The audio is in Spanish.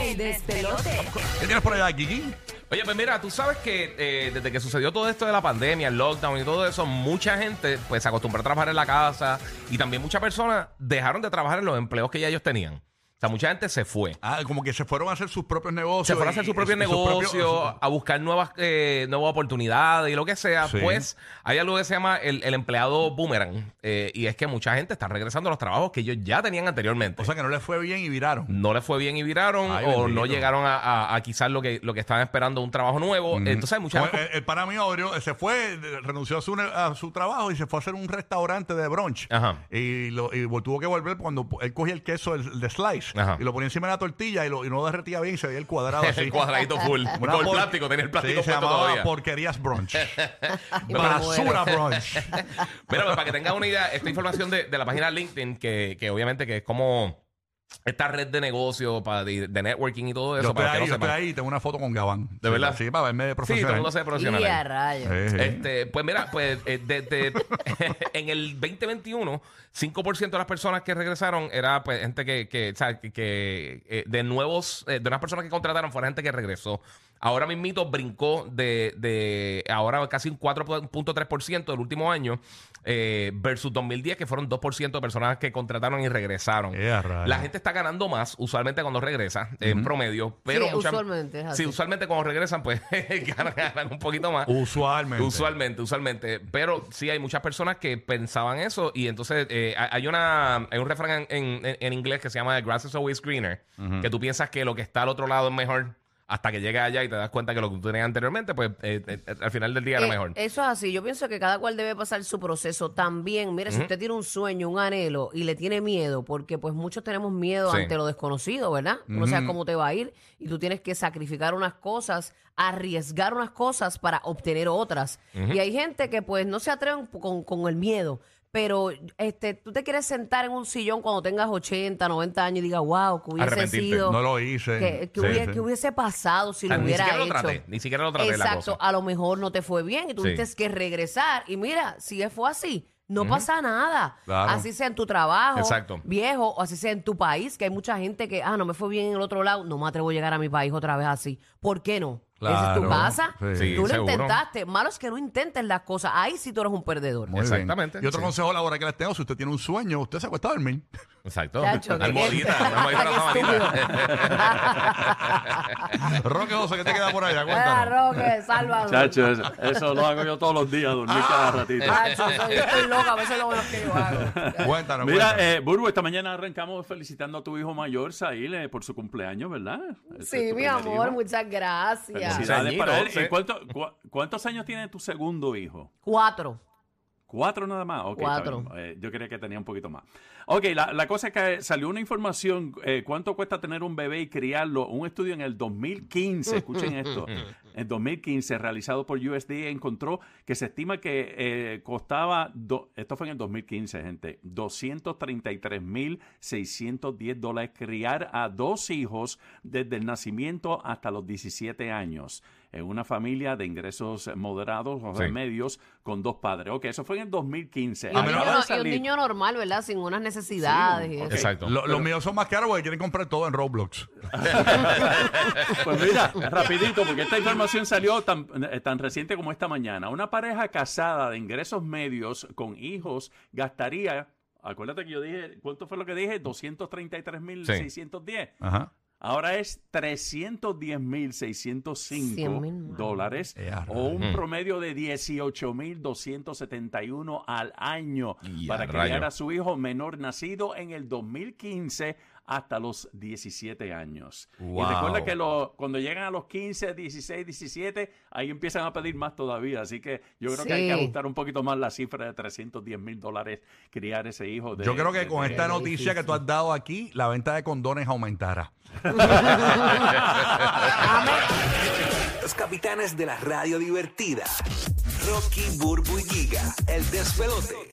El despelote. ¿Qué tienes por allá, Kiki? Oye, pues mira, tú sabes que eh, desde que sucedió todo esto de la pandemia, el lockdown y todo eso, mucha gente pues se acostumbró a trabajar en la casa y también muchas personas dejaron de trabajar en los empleos que ya ellos tenían. O sea, mucha gente se fue. Ah, como que se fueron a hacer sus propios negocios. Se fueron a hacer su propio sus propios- a buscar nuevas, eh, nuevas oportunidades y lo que sea. Sí. Pues hay algo que se llama el, el empleado boomerang. eh, y es que mucha gente está regresando a los trabajos que ellos ya tenían anteriormente. O sea, que no les fue bien y viraron. no les fue bien y viraron Ay, o bendito. no llegaron a, a- a quizás lo que, lo que estaban esperando un trabajo nuevo. Entonces hay muchas... Como el, el pana mío abrió- se fue, renunció a su, a su trabajo y se fue a hacer un restaurante de brunch. Ajá. Y, lo, y tuvo que volver cuando él cogía el queso el de slice Ajá. y lo ponía encima de la tortilla y, lo, y no derretía bien y se veía el cuadrado así. el cuadradito full. Una Con el por- plástico, tenía el plástico Sí, se puesto llamaba todavía. Porquerías Brunch. Basura. Brunch. Mira, pues, para que tengas una idea, esta información de, de la página LinkedIn, que, que obviamente que es como esta red de negocio para de, de networking y todo eso. yo estoy para que ahí, no yo estoy ahí tengo una foto con Gabán. ¿De verdad? Sí, para verme de Sí, todo profesional. el mundo se ve profesional. Y a rayos. Sí, sí. Este, pues mira, pues eh, de- de- en el 2021, 5% de las personas que regresaron era pues gente que, que, o sea, que, que, eh, de nuevos, eh, de unas personas que contrataron fuera gente que regresó. Ahora mismito brincó de, de ahora casi un 4.3% del último año eh, versus 2010 que fueron 2% de personas que contrataron y regresaron. Eh, a rayos. La gente está ganando más usualmente cuando regresa en promedio, pero Sí, muchas- usualmente es así. Sí, usualmente cuando regresan pues ganan, ganan un poquito más. Usualmente. Usualmente, usualmente. Pero sí hay muchas personas que pensaban eso y entonces eh, hay una hay un refrán en, en- en inglés que se llama The grass is always greener, que tú piensas que lo que está al otro lado es mejor hasta que llegas allá y te das cuenta que lo que tú tenías anteriormente, pues eh, eh, al final del día era Eh, mejor. Eso es así. Yo pienso que cada cual debe pasar su proceso también. Mire, si usted tiene un sueño, un anhelo y le tiene miedo, porque pues muchos tenemos miedo Sí. ante lo desconocido, ¿verdad? No sabes cómo te va a ir y tú tienes que sacrificar unas cosas, arriesgar unas cosas para obtener otras. Y hay gente que pues no se atreven con, con el miedo. Pero este, tú te quieres sentar en un sillón cuando tengas 80, 90 años y digas, wow, que hubiese sido. No lo hice. Que, que Sí, hubiese, sí. que hubiese pasado si O sea, lo ni hubiera siquiera hecho. lo traté, ni siquiera lo traté la Exacto, cosa. a lo mejor no te fue bien y tuviste que regresar. Y mira, si fue así, no pasa nada. Claro. Así sea en tu trabajo, Exacto. viejo, o así sea en tu país, que hay mucha gente que, ah, no me fue bien en el otro lado, no me atrevo a llegar a mi país otra vez así. ¿Por qué no? Esa es tu Claro. casa. Sí. Tú lo seguro. intentaste. Malo es que no intentes las cosas. Ahí sí tú eres un perdedor. Muy bien. Exactamente, Y otro sí. consejo laboral que les tengo, si usted tiene un sueño, usted se acuesta a dormir. Exacto. Chacho, Almohadita, almohadita, Qué. Roque José, ¿qué te queda por allá? Ah. Roque, sálvame. Chacho, eso, eso lo hago yo todos los días, dormir cada ratito. Chacho, soy- yo estoy loca, a veces es lo bueno que yo hago. Cuéntanos, Mira, cuéntanos. eh, Burbu, esta mañana arrancamos felicitando a tu hijo mayor, Sail, eh, por su cumpleaños, ¿verdad? Ese es Sí, tu mi primer amor, hijo. muchas gracias. Felicidades Añito, para él. sí. ¿Y cuánto- cu- ¿Cuántos años tiene tu segundo hijo? Cuatro. ¿Cuatro nada más? Cuatro. Eh, yo creía que tenía un poquito más. Ok, la, la cosa es que salió una información, eh, ¿cuánto cuesta tener un bebé y criarlo? Un estudio en el 2015, escuchen esto, en 2015 realizado por USDA encontró que se estima que eh, costaba, do- esto fue en el 2015, gente, 233.610 dólares criar a dos hijos desde el nacimiento hasta los 17 años en una familia de ingresos moderados o de Sí. medios con dos padres. Ok, eso fue en el 2015. Y un, no- niño, y un normal, ¿verdad? Sin unas necesidades. Sí. Exacto. Lo- los míos son más caros porque quieren comprar todo en Roblox. Pues mira, rapidito, porque esta información salió tan, eh, tan reciente como esta mañana. Una pareja casada de ingresos medios con hijos gastaría, acuérdate que yo dije, ¿cuánto fue lo que dije? 233.610. Ajá. Ahora es 100,000 310.605 más. dólares o un rayos. promedio de 18.271 al año para criar a su hijo menor nacido en el 2015 hasta los 17 años. Wow. Y recuerda que lo- cuando llegan a los 15, 16, 17, ahí empiezan a pedir más todavía. Así que yo creo que hay que ajustar un poquito más la cifra de 310 mil dólares criar ese hijo. De, Yo creo que de- con de- esta noticia que tú has dado aquí, la venta de condones aumentará. Los capitanes de la radio divertida. Rocky, Burbu y Giga, el despelote.